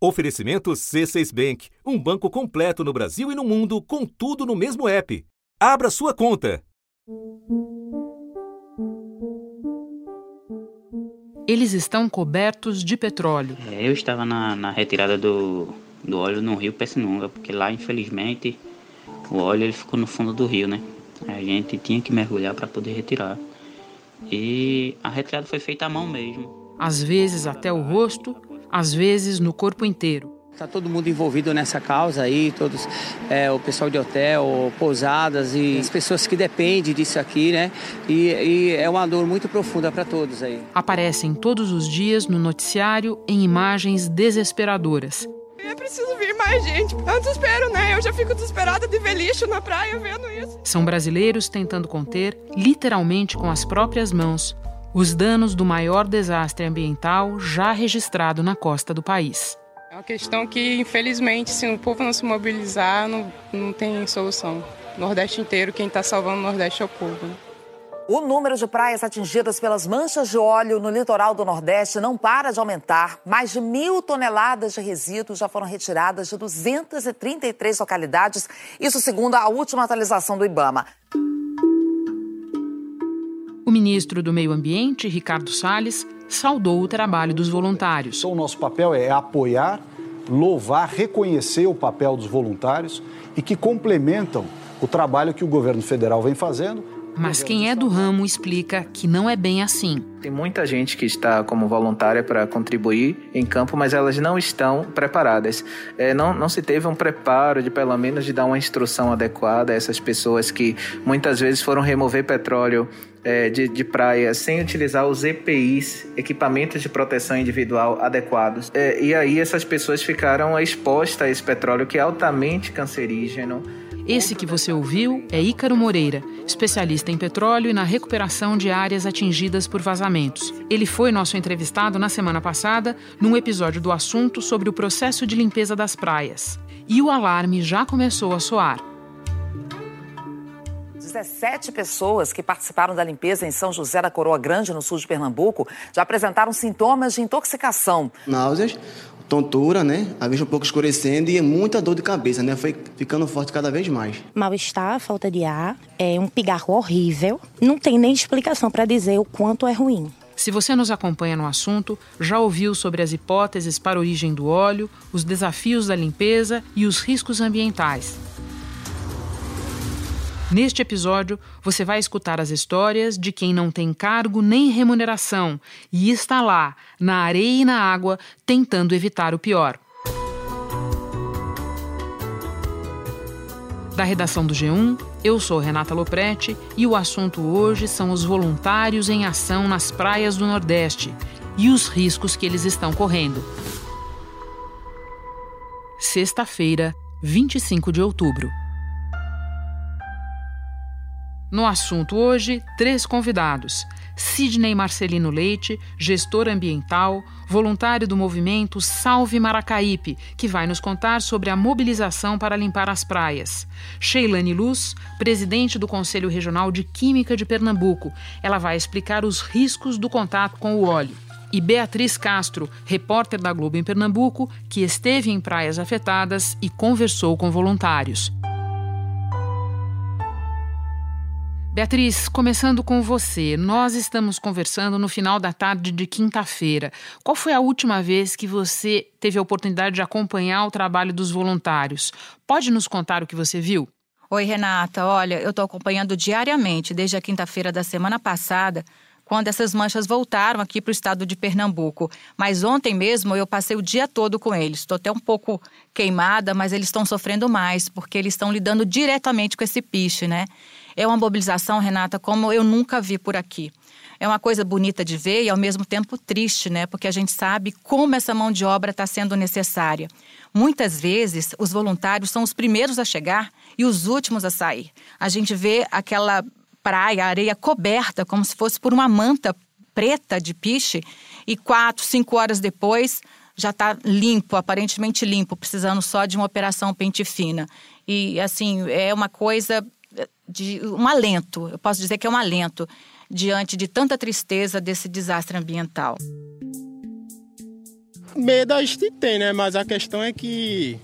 Oferecimento C6 Bank, um banco completo no Brasil e no mundo, com tudo no mesmo app. Abra sua conta. Eles estão cobertos de petróleo. É, eu estava na, na retirada do, do óleo no rio Pessinunga, porque lá, infelizmente, o óleo ele ficou no fundo do rio, né? A gente tinha que mergulhar para poder retirar. E a retirada foi feita à mão mesmo. Às vezes até o rosto, às vezes no corpo inteiro. Está todo mundo envolvido nessa causa aí, todos é, o pessoal de hotel, pousadas e as pessoas que dependem disso aqui, né? E, e é uma dor muito profunda para todos aí. Aparecem todos os dias no noticiário em imagens desesperadoras. É preciso vir mais gente. Eu desespero, né? Eu já fico desesperada de ver lixo na praia vendo isso. São brasileiros tentando conter, literalmente com as próprias mãos, os danos do maior desastre ambiental já registrado na costa do país. É uma questão que, infelizmente, se o povo não se mobilizar, não, não tem solução. Nordeste inteiro, quem está salvando o Nordeste é o povo. Né? O número de praias atingidas pelas manchas de óleo no litoral do Nordeste não para de aumentar. Mais de mil toneladas de resíduos já foram retiradas de 233 localidades, isso segundo a última atualização do Ibama. O ministro do Meio Ambiente, Ricardo Salles, saudou o trabalho dos voluntários. Então, o nosso papel é apoiar, louvar, reconhecer o papel dos voluntários e que complementam o trabalho que o governo federal vem fazendo mas quem é do ramo explica que não é bem assim. Tem muita gente que está como voluntária para contribuir em campo, mas elas não estão preparadas. É, não, não se teve um preparo de, pelo menos, de dar uma instrução adequada a essas pessoas que muitas vezes foram remover petróleo é, de, de praia sem utilizar os EPIs, equipamentos de proteção individual adequados. É, e aí essas pessoas ficaram expostas a esse petróleo que é altamente cancerígeno esse que você ouviu é Ícaro Moreira, especialista em petróleo e na recuperação de áreas atingidas por vazamentos. Ele foi nosso entrevistado na semana passada, num episódio do assunto sobre o processo de limpeza das praias. E o alarme já começou a soar. 17 pessoas que participaram da limpeza em São José da Coroa Grande, no sul de Pernambuco, já apresentaram sintomas de intoxicação. Náuseas, tontura, né? A vista um pouco escurecendo e muita dor de cabeça, né? Foi ficando forte cada vez mais. Mal-estar, falta de ar, é um pigarro horrível. Não tem nem explicação para dizer o quanto é ruim. Se você nos acompanha no assunto, já ouviu sobre as hipóteses para a origem do óleo, os desafios da limpeza e os riscos ambientais. Neste episódio, você vai escutar as histórias de quem não tem cargo nem remuneração e está lá, na areia e na água, tentando evitar o pior. Da redação do G1, eu sou Renata Loprete e o assunto hoje são os voluntários em ação nas praias do Nordeste e os riscos que eles estão correndo. Sexta-feira, 25 de outubro. No assunto hoje, três convidados. Sidney Marcelino Leite, gestor ambiental, voluntário do movimento Salve Maracaípe, que vai nos contar sobre a mobilização para limpar as praias. Sheilane Luz, presidente do Conselho Regional de Química de Pernambuco. Ela vai explicar os riscos do contato com o óleo. E Beatriz Castro, repórter da Globo em Pernambuco, que esteve em praias afetadas e conversou com voluntários. Beatriz, começando com você, nós estamos conversando no final da tarde de quinta-feira. Qual foi a última vez que você teve a oportunidade de acompanhar o trabalho dos voluntários? Pode nos contar o que você viu? Oi, Renata. Olha, eu estou acompanhando diariamente, desde a quinta-feira da semana passada, quando essas manchas voltaram aqui para o estado de Pernambuco. Mas ontem mesmo eu passei o dia todo com eles. Estou até um pouco queimada, mas eles estão sofrendo mais, porque eles estão lidando diretamente com esse piche, né? É uma mobilização, Renata, como eu nunca vi por aqui. É uma coisa bonita de ver e ao mesmo tempo triste, né? Porque a gente sabe como essa mão de obra está sendo necessária. Muitas vezes, os voluntários são os primeiros a chegar e os últimos a sair. A gente vê aquela praia, areia coberta, como se fosse por uma manta preta de piche, e quatro, cinco horas depois já está limpo, aparentemente limpo, precisando só de uma operação pente fina. E assim, é uma coisa de um alento, eu posso dizer que é um alento diante de tanta tristeza desse desastre ambiental. medo a gente tem, né? Mas a questão é que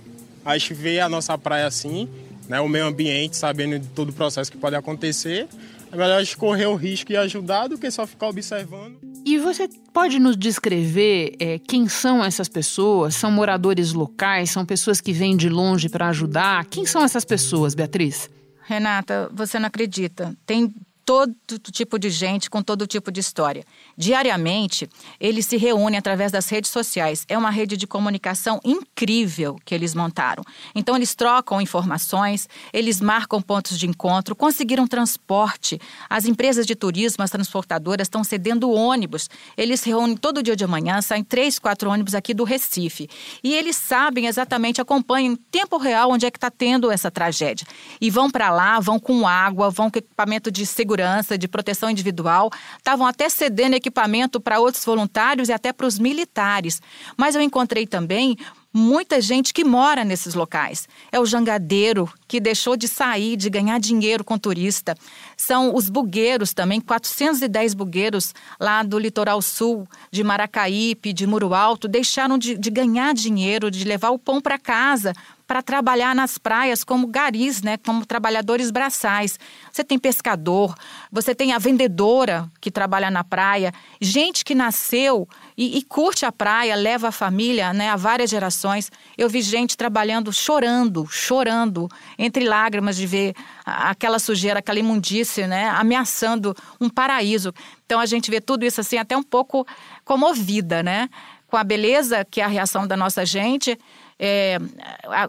a gente vê a nossa praia assim, né? O meio ambiente, sabendo de todo o processo que pode acontecer. É melhor a gente correr o risco e ajudar do que só ficar observando. E você pode nos descrever é, quem são essas pessoas? São moradores locais? São pessoas que vêm de longe para ajudar? Quem são essas pessoas, Beatriz? Renata, você não acredita. Tem todo tipo de gente com todo tipo de história. Diariamente, eles se reúnem através das redes sociais. É uma rede de comunicação incrível que eles montaram. Então, eles trocam informações, eles marcam pontos de encontro, conseguiram transporte. As empresas de turismo, as transportadoras, estão cedendo ônibus. Eles se reúnem todo dia de manhã, saem três, quatro ônibus aqui do Recife. E eles sabem exatamente, acompanham em tempo real onde é que está tendo essa tragédia. E vão para lá, vão com água, vão com equipamento de segurança de proteção individual, estavam até cedendo equipamento para outros voluntários e até para os militares. Mas eu encontrei também muita gente que mora nesses locais. É o jangadeiro que deixou de sair, de ganhar dinheiro com turista. São os bugueiros também, 410 bugueiros lá do litoral sul, de Maracaípe, de Muro Alto, deixaram de, de ganhar dinheiro, de levar o pão para casa, para trabalhar nas praias como garis, né, como trabalhadores braçais. Você tem pescador, você tem a vendedora que trabalha na praia, gente que nasceu e, e curte a praia, leva a família né, há várias gerações. Eu vi gente trabalhando, chorando, chorando, entre lágrimas de ver aquela sujeira, aquela imundície, né, ameaçando um paraíso. Então a gente vê tudo isso assim até um pouco comovida, né? Com a beleza que é a reação da nossa gente é,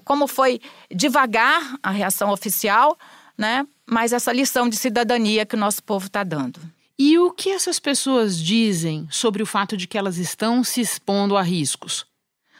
como foi devagar a reação oficial, né? mas essa lição de cidadania que o nosso povo está dando. E o que essas pessoas dizem sobre o fato de que elas estão se expondo a riscos?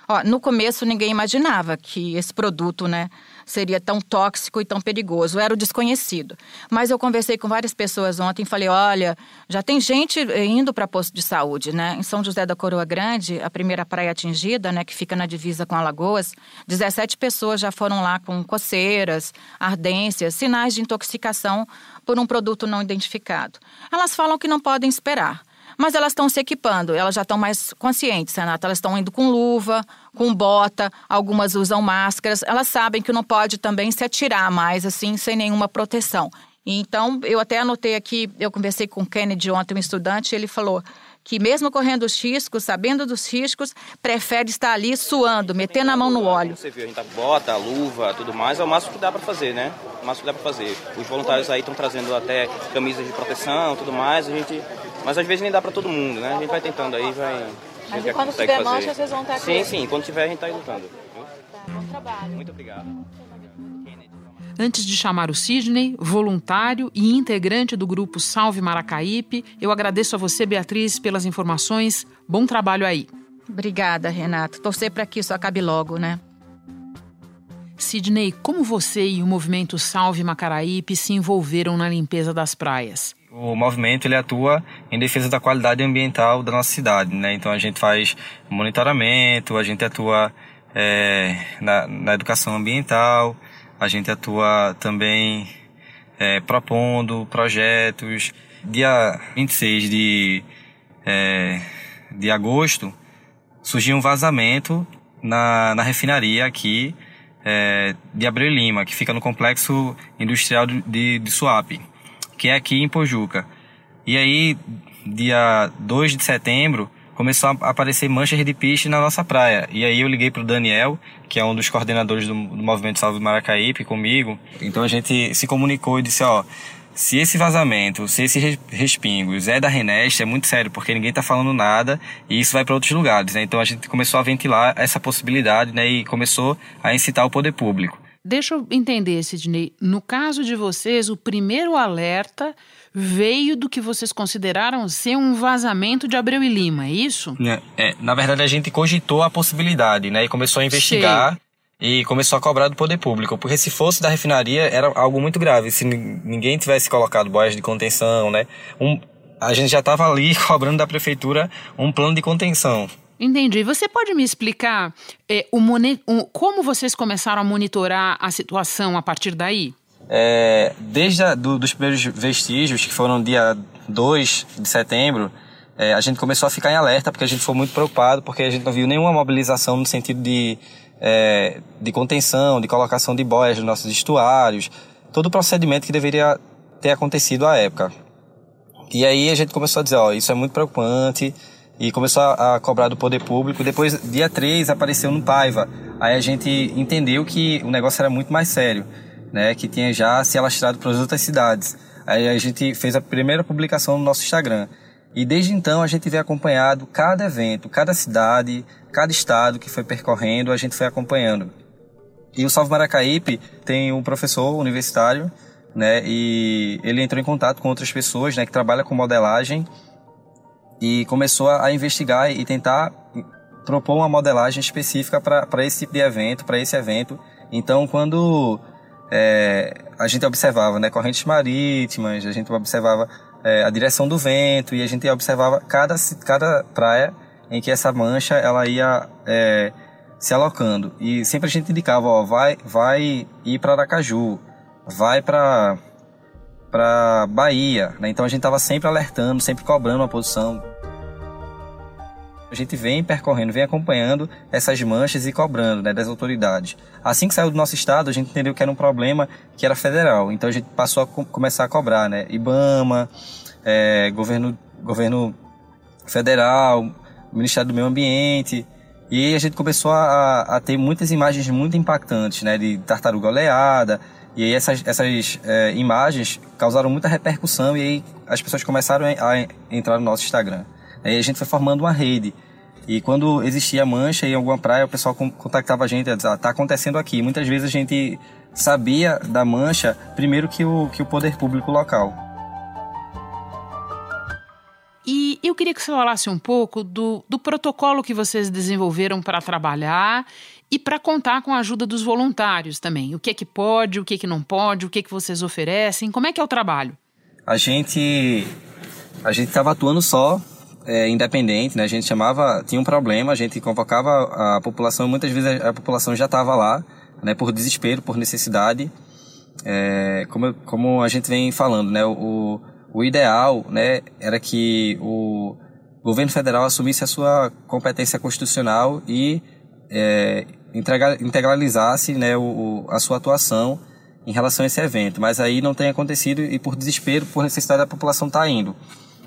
Ó, no começo ninguém imaginava que esse produto, né, seria tão tóxico e tão perigoso. Era o desconhecido. Mas eu conversei com várias pessoas ontem e falei: olha, já tem gente indo para posto de saúde, né? Em São José da Coroa Grande, a primeira praia atingida, né, que fica na divisa com Alagoas, 17 pessoas já foram lá com coceiras, ardências, sinais de intoxicação por um produto não identificado. Elas falam que não podem esperar. Mas elas estão se equipando, elas já estão mais conscientes, Renata. Elas estão indo com luva, com bota, algumas usam máscaras. Elas sabem que não pode também se atirar mais, assim, sem nenhuma proteção. Então, eu até anotei aqui, eu conversei com o Kennedy ontem, um estudante, ele falou que mesmo correndo os riscos, sabendo dos riscos, prefere estar ali suando, metendo a mão no óleo. Você viu, a gente tá bota, luva, tudo mais, é o máximo que dá para fazer, né? O máximo que dá para fazer. Os voluntários aí estão trazendo até camisas de proteção, tudo mais, a gente mas às vezes nem dá para todo mundo, né? A gente vai tentando aí, vai. Mas e quando tiver fazer. mancha, vocês vão estar aqui? Sim, sim, quando tiver a gente tá aí lutando. Tá, bom trabalho. Muito obrigado. Antes de chamar o Sidney, voluntário e integrante do grupo Salve Maracaípe, eu agradeço a você, Beatriz, pelas informações. Bom trabalho aí. Obrigada, Renato. Torcer para que isso acabe logo, né? Sidney, como você e o movimento Salve Macaraípe se envolveram na limpeza das praias? O movimento ele atua em defesa da qualidade ambiental da nossa cidade, né? Então a gente faz monitoramento, a gente atua é, na, na, educação ambiental, a gente atua também é, propondo projetos. Dia 26 de, é, de agosto surgiu um vazamento na, na refinaria aqui é, de Abreu Lima, que fica no complexo industrial de, de Suape que é aqui em Pojuca. E aí, dia 2 de setembro, começou a aparecer manchas de piche na nossa praia. E aí eu liguei pro Daniel, que é um dos coordenadores do, do Movimento Salve Maracaípe, comigo. Então a gente se comunicou e disse, ó, se esse vazamento, se esse respingos é da Reneste, é muito sério, porque ninguém está falando nada e isso vai para outros lugares. Né? Então a gente começou a ventilar essa possibilidade né? e começou a incitar o poder público. Deixa eu entender, Sidney. No caso de vocês, o primeiro alerta veio do que vocês consideraram ser um vazamento de Abreu e Lima, é isso? É, é na verdade, a gente cogitou a possibilidade, né? E começou a investigar Sei. e começou a cobrar do poder público. Porque se fosse da refinaria, era algo muito grave. Se ninguém tivesse colocado boias de contenção, né? Um, a gente já estava ali cobrando da prefeitura um plano de contenção. Entendi. Você pode me explicar é, o, o, como vocês começaram a monitorar a situação a partir daí? É, desde a, do, dos primeiros vestígios, que foram dia 2 de setembro, é, a gente começou a ficar em alerta porque a gente foi muito preocupado, porque a gente não viu nenhuma mobilização no sentido de, é, de contenção, de colocação de boias nos nossos estuários, todo o procedimento que deveria ter acontecido à época. E aí a gente começou a dizer, ó, isso é muito preocupante, e começou a, cobrar do poder público. Depois, dia 3, apareceu no Paiva. Aí a gente entendeu que o negócio era muito mais sério, né, que tinha já se alastrado para as outras cidades. Aí a gente fez a primeira publicação no nosso Instagram. E desde então a gente vem acompanhado cada evento, cada cidade, cada estado que foi percorrendo, a gente foi acompanhando. E o Salve Maracaípe tem um professor universitário, né, e ele entrou em contato com outras pessoas, né, que trabalham com modelagem e começou a investigar e tentar propor uma modelagem específica para esse tipo de evento, para esse evento. Então, quando é, a gente observava né, correntes marítimas, a gente observava é, a direção do vento e a gente observava cada, cada praia em que essa mancha ela ia é, se alocando e sempre a gente indicava ó vai vai ir para Aracaju vai para para Bahia né? então a gente estava sempre alertando sempre cobrando uma posição a gente vem percorrendo, vem acompanhando essas manchas e cobrando né, das autoridades. Assim que saiu do nosso estado, a gente entendeu que era um problema que era federal. Então a gente passou a co começar a cobrar, né? IBAMA, é, governo, governo federal, Ministério do Meio Ambiente. E a gente começou a, a ter muitas imagens muito impactantes, né? De tartaruga oleada. E aí essas, essas é, imagens causaram muita repercussão e aí as pessoas começaram a, entrar no nosso Instagram. Aí a gente foi formando uma rede. E quando existia mancha em alguma praia, o pessoal contactava a gente, dizia, ah, tá acontecendo aqui. Muitas vezes a gente sabia da mancha primeiro que o, que o poder público local. E eu queria que você falasse um pouco do, do protocolo que vocês desenvolveram para trabalhar e para contar com a ajuda dos voluntários também. O que é que pode, o que é que não pode, o que é que vocês oferecem, como é que é o trabalho? A gente a gente estava atuando só é, independente, né? A gente chamava, tinha um problema, a gente convocava a população, muitas vezes a, população já estava lá, né? Por desespero, por necessidade. É, como, como a gente vem falando, né? O, o ideal, né? Era que o governo federal assumisse a sua competência constitucional e é, integralizasse, né? O, a sua atuação em relação a esse evento. Mas aí não tem acontecido e por desespero, por necessidade a população está indo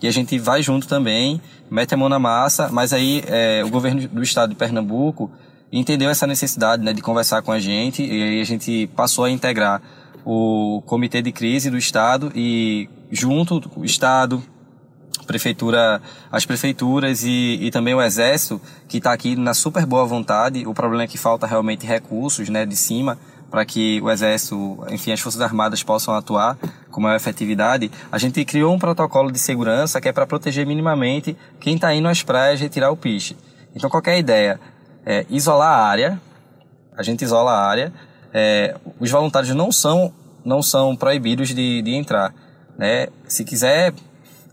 e a gente vai junto também, mete a mão na massa, mas aí é, o governo do estado de Pernambuco entendeu essa necessidade né, de conversar com a gente e aí a gente passou a integrar o comitê de crise do estado e junto o estado prefeitura, as prefeituras e, e também o exército que está aqui na super boa vontade. O problema é que falta realmente recursos, né, de cima para que o Exército, enfim, as Forças Armadas possam atuar com maior efetividade, a gente criou um protocolo de segurança que é para proteger minimamente quem está indo às praias retirar o piche. Então, qualquer ideia é isolar a área, a gente isola a área, é, os voluntários não são, não são proibidos de, de entrar. Né? Se quiser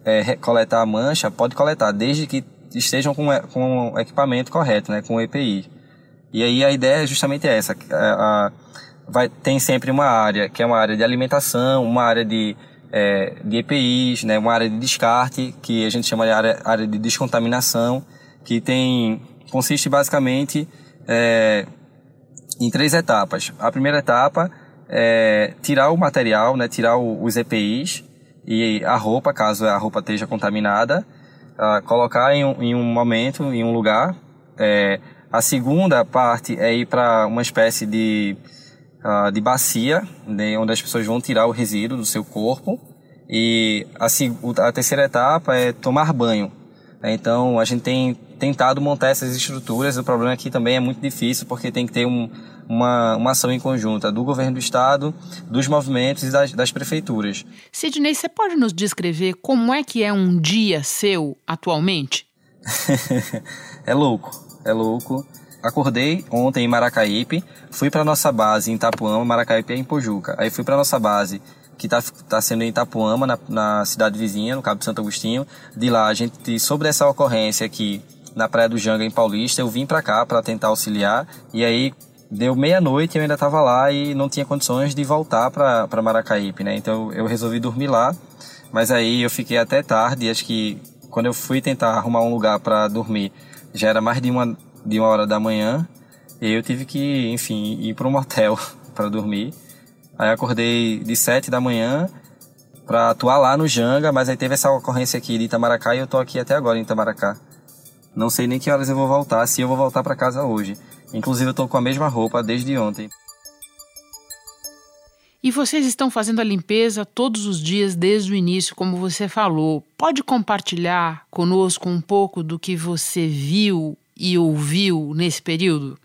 é, coletar a mancha, pode coletar, desde que estejam com, com o equipamento correto, né? com o EPI. E aí a ideia é justamente essa. A, a, vai, tem sempre uma área que é uma área de alimentação, uma área de, é, de EPIs, né, uma área de descarte, que a gente chama de área, área de descontaminação, que tem consiste basicamente é, em três etapas. A primeira etapa é tirar o material, né, tirar o, os EPIs e a roupa, caso a roupa esteja contaminada, uh, colocar em um, em um momento, em um lugar. É, a segunda parte é ir para uma espécie de uh, de bacia, né, onde as pessoas vão tirar o resíduo do seu corpo. E a, a terceira etapa é tomar banho. Né. Então a gente tem tentado montar essas estruturas. O problema aqui também é muito difícil porque tem que ter um, uma, uma ação em conjunta do governo do estado, dos movimentos e das, das prefeituras. Sidney, você pode nos descrever como é que é um dia seu atualmente? é louco, é louco acordei ontem em Maracaípe, fui para nossa base em Itapuama, Maracaípe é em Pojuca. Aí fui para nossa base que está tá sendo em Itapuama, na, na, cidade vizinha, no Cabo Santo Agostinho. De lá, a gente, sobre essa ocorrência aqui na Praia do Janga, em Paulista, eu vim para cá para tentar auxiliar. E aí, deu meia-noite e eu ainda estava lá e não tinha condições de voltar para Maracaípe, né? Então, eu resolvi dormir lá. Mas aí, eu fiquei até tarde, acho que quando eu fui tentar arrumar um lugar para dormir, já era mais de uma, de uma hora da manhã. E eu tive que, enfim, ir para um motel para dormir. Aí acordei de sete da manhã para atuar lá no Janga, mas aí teve essa ocorrência aqui de Itamaracá e eu tô aqui até agora em Itamaracá. Não sei nem que horas eu vou voltar, se eu vou voltar para casa hoje. Inclusive eu tô com a mesma roupa desde ontem. E vocês estão fazendo a limpeza todos os dias desde o início, como você falou. Pode compartilhar conosco um pouco do que você viu e ouviu nesse período?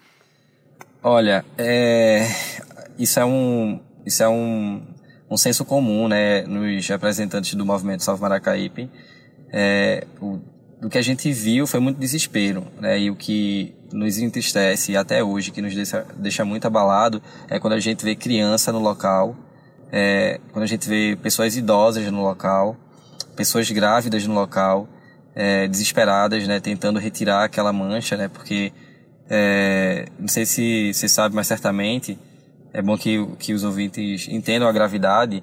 Olha, é... isso é um isso é um, um senso comum, né, nos representantes do movimento Salve Maracaípe. É, o, do que a gente viu foi muito desespero, né, e o que nos entristece até hoje, que nos deixa, deixa muito abalado, é quando a gente vê criança no local, é, quando a gente vê pessoas idosas no local, pessoas grávidas no local, é, desesperadas, né, tentando retirar aquela mancha, né, porque é, não sei se você sabe, mas certamente é bom que, que os ouvintes entendam a gravidade.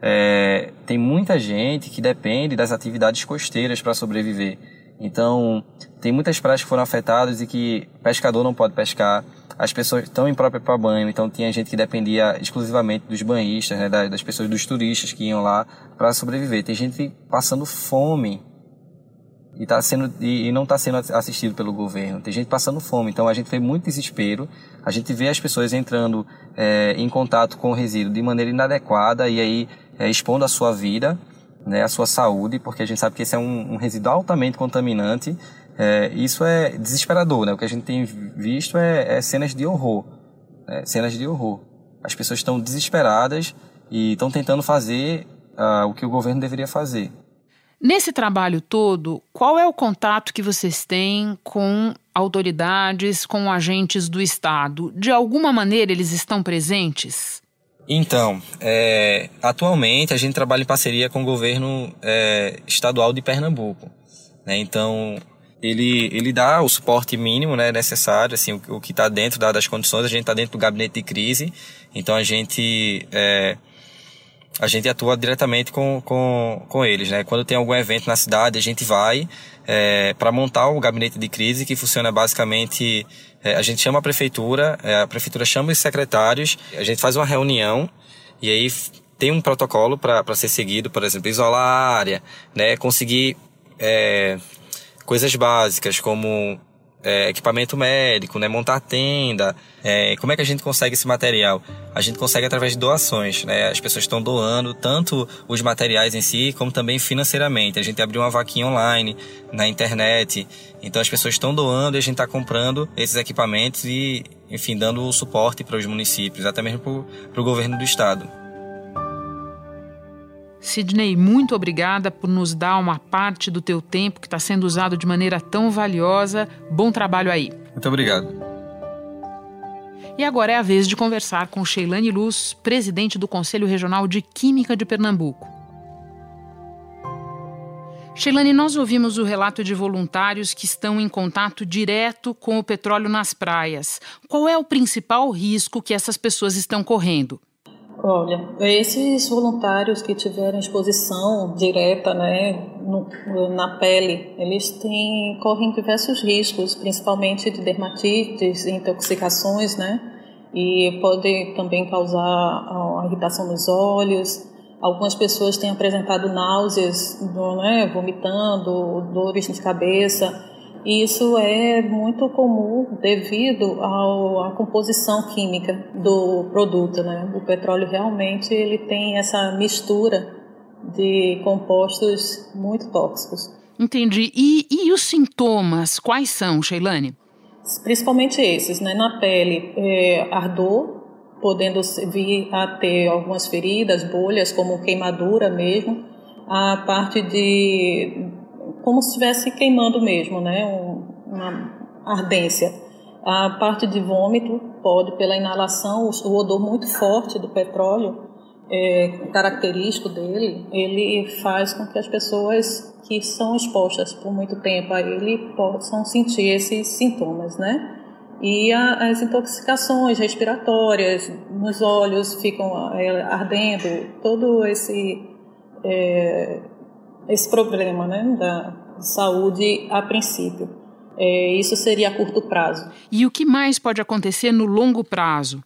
É, tem muita gente que depende das atividades costeiras para sobreviver. Então, tem muitas praias que foram afetadas e que pescador não pode pescar. As pessoas estão impróprias para banho, então tinha gente que dependia exclusivamente dos banhistas, né, das pessoas, dos turistas que iam lá para sobreviver. Tem gente passando fome e, tá sendo, e, não está sendo assistido pelo governo. Tem gente passando fome, então a gente vê muito desespero, a gente vê as pessoas entrando é, em contato com o resíduo de maneira inadequada e aí é, expondo a sua vida, né, a sua saúde, porque a gente sabe que esse é um, um resíduo altamente contaminante. É, isso é desesperador, né? O que a gente tem visto é, é cenas de horror, né? cenas de horror. As pessoas estão desesperadas e estão tentando fazer uh, o que o governo deveria fazer. Nesse trabalho todo, qual é o contato que vocês têm com autoridades, com agentes do Estado? De alguma maneira eles estão presentes? Então, é, atualmente a gente trabalha em parceria com o governo é, estadual de Pernambuco. Né? Então, ele, ele dá o suporte mínimo né, necessário, assim, o, o que está dentro da, das condições. A gente está dentro do gabinete de crise, então a gente é, a gente atua diretamente com, com, com eles, né? Quando tem algum evento na cidade, a gente vai é, para montar o gabinete de crise, que funciona basicamente, é, a gente chama a prefeitura, é, a prefeitura chama os secretários, a gente faz uma reunião e aí tem um protocolo para ser seguido, por exemplo, isolar a área, né? Conseguir é, coisas básicas como é, equipamento médico, né, montar tenda. É, como é que a gente consegue esse material? A gente consegue através de doações, né? As pessoas estão doando tanto os materiais em si, como também financeiramente. A gente abriu uma vaquinha online na internet, então as pessoas estão doando e a gente está comprando esses equipamentos e, enfim, dando suporte para os municípios, até mesmo para o governo do estado. Sidney, muito obrigada por nos dar uma parte do teu tempo que está sendo usado de maneira tão valiosa. Bom trabalho aí. Muito obrigado. E agora é a vez de conversar com Sheilane Luz, presidente do Conselho Regional de Química de Pernambuco. Sheilane, nós ouvimos o relato de voluntários que estão em contato direto com o petróleo nas praias. Qual é o principal risco que essas pessoas estão correndo? Olha, esses voluntários que tiveram exposição direta, né, no, na pele, eles têm correm diversos riscos, principalmente de dermatites, intoxicações, né, e pode também causar a irritação nos olhos. Algumas pessoas têm apresentado náuseas, né, vomitando, dores de cabeça. E isso é muito comum devido ao, à composição química do produto. Né? O petróleo realmente ele tem essa mistura de compostos muito tóxicos. Entendi. E, e os sintomas, quais são, Sheilane? Principalmente esses, né? Na pele, é, ardor, podendo vir a ter algumas feridas, bolhas, como queimadura mesmo. A parte de como se estivesse queimando mesmo, né? uma ardência. A parte de vômito pode, pela inalação, o odor muito forte do petróleo, é, característico dele, ele faz com que as pessoas que são expostas por muito tempo a ele possam sentir esses sintomas, né? E a, as intoxicações respiratórias, nos olhos ficam é, ardendo, todo esse é, esse problema né, da, saúde a princípio. É, isso seria a curto prazo. E o que mais pode acontecer no longo prazo?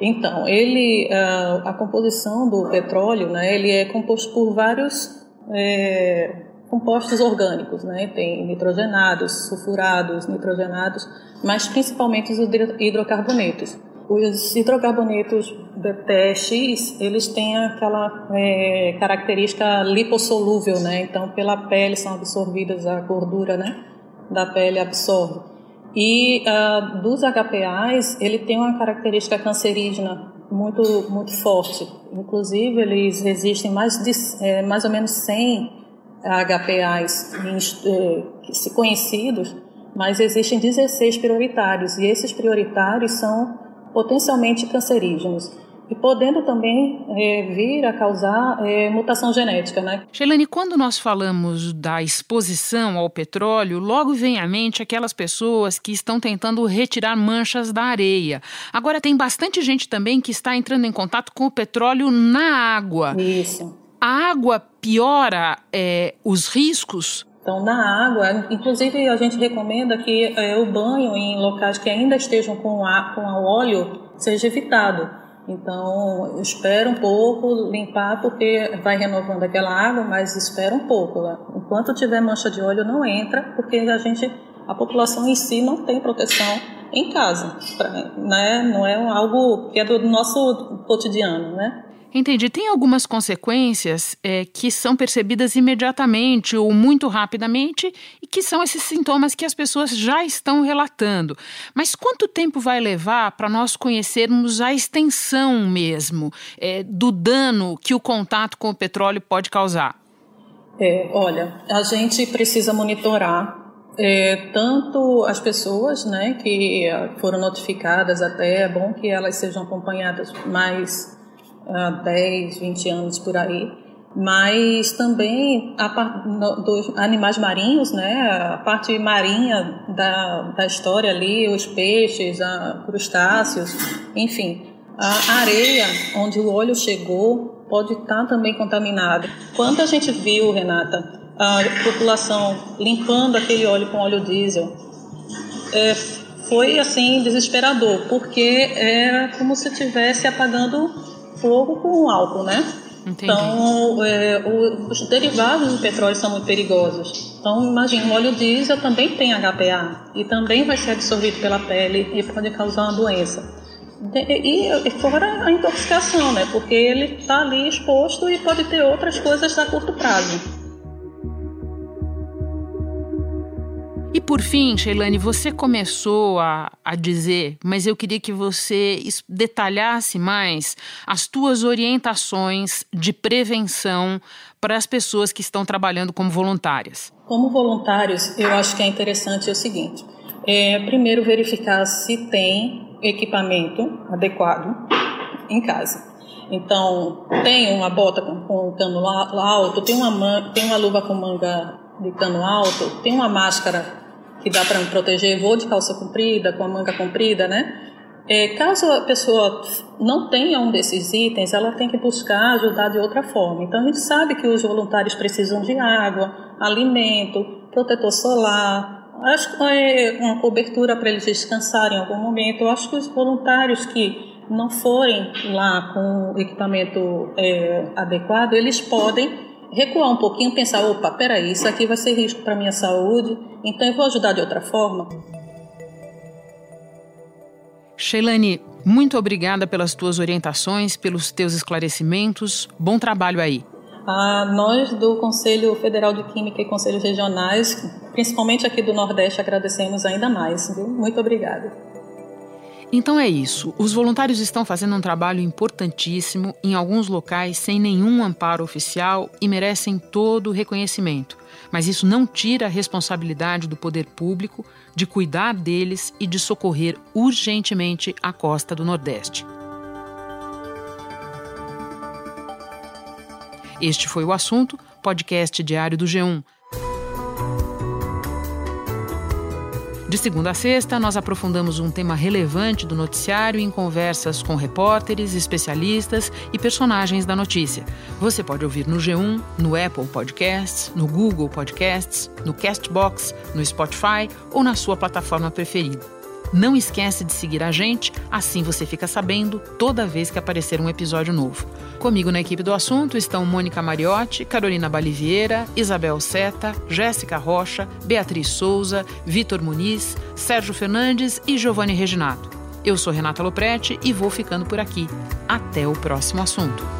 Então, ele, a, a composição do petróleo, né, ele é composto por vários é, compostos orgânicos, né? Tem nitrogenados, sulfurados, nitrogenados, mas principalmente os hidrocarbonetos. Os hidrocarbonetos BTX, eles têm aquela é, característica lipossolúvel, né? Então, pela pele são absorvidas a gordura, né? Da pele absorve. E uh, dos HPAs, ele tem uma característica cancerígena muito muito forte. Inclusive, eles resistem mais de é, mais ou menos 100 HPAs é, conhecidos, mas existem 16 prioritários e esses prioritários são potencialmente cancerígenos e podendo também é, vir a causar é, mutação genética, né? Sheilane, quando nós falamos da exposição ao petróleo, logo vem à mente aquelas pessoas que estão tentando retirar manchas da areia. Agora tem bastante gente também que está entrando em contato com o petróleo na água. Isso. A água piora é, os riscos? Então, na água, inclusive a gente recomenda que é, o banho em locais que ainda estejam com, a, com o óleo seja evitado então, espera um pouco, limpar, porque vai renovando aquela água, mas espera um pouco. Enquanto tiver mancha de óleo, não entra, porque a gente, a população em si não tem proteção em casa, né? Não é algo que é do nosso cotidiano, né? Entendi. Tem algumas consequências é, que são percebidas imediatamente ou muito rapidamente e que são esses sintomas que as pessoas já estão relatando. Mas quanto tempo vai levar para nós conhecermos a extensão mesmo é, do dano que o contato com o petróleo pode causar? É, olha, a gente precisa monitorar é, tanto as pessoas né, que foram notificadas até, é bom que elas sejam acompanhadas mais há 10, 20 anos por aí, mas também a dos animais marinhos, né, a parte marinha da, da história ali, os peixes, a, crustáceos, enfim, a areia onde o óleo chegou pode estar também contaminada. Quando a gente viu, Renata, a população limpando aquele óleo com óleo diesel, é, foi assim desesperador, porque era como se estivesse apagando fogo com álcool, né? Entendi. Então, é, os derivados do petróleo são muito perigosos. Então, imagine, o óleo diesel também tem HPA e também vai ser absorvido pela pele e pode causar uma doença. E, e fora a intoxicação, né? Porque ele está ali exposto e pode ter outras coisas a curto prazo. E por fim, Sheilane, você começou a, a dizer, mas eu queria que você detalhasse mais as tuas orientações de prevenção para as pessoas que estão trabalhando como voluntárias. Como voluntários, eu acho que é interessante o seguinte: é, primeiro verificar se tem equipamento adequado em casa. Então, tem uma bota com, com cano alto, tem uma, tem uma luva com manga de cano alto, tem uma máscara que dá para me proteger, vou de calça comprida, com a manga comprida, né? É, caso a pessoa não tenha um desses itens, ela tem que buscar ajudar de outra forma. Então a gente sabe que os voluntários precisam de água, alimento, protetor solar, acho é uma cobertura para eles descansarem em algum momento. Eu acho que os voluntários que não forem lá com o equipamento é, adequado, eles podem recuar um pouquinho, pensar, opa, peraí, isso aqui vai ser risco para minha saúde, então eu vou ajudar de outra forma. Sheilane, muito obrigada pelas tuas orientações, pelos teus esclarecimentos. Bom trabalho aí. Ah, nós do Conselho Federal de Química e Conselhos Regionais, principalmente aqui do Nordeste, agradecemos ainda mais. Viu? Muito obrigada. Então é isso. Os voluntários estão fazendo um trabalho importantíssimo em alguns locais sem nenhum amparo oficial e merecem todo o reconhecimento. Mas isso não tira a responsabilidade do poder público de cuidar deles e de socorrer urgentemente a costa do Nordeste. Este foi o assunto, podcast diário do G1. De segunda a sexta, nós aprofundamos um tema relevante do noticiário em conversas com repórteres, especialistas e personagens da notícia. Você pode ouvir no G1, no Apple Podcasts, no Google Podcasts, no Castbox, no Spotify ou na sua plataforma preferida. Não esquece de seguir a gente, assim você fica sabendo toda vez que aparecer um episódio novo. Comigo na equipe do assunto estão Mônica Mariotti, Carolina Balivieira, Isabel Seta, Jéssica Rocha, Beatriz Souza, Vitor Muniz, Sérgio Fernandes e Giovanni Reginato. Eu sou Renata Loprete e vou ficando por aqui. Até o próximo assunto.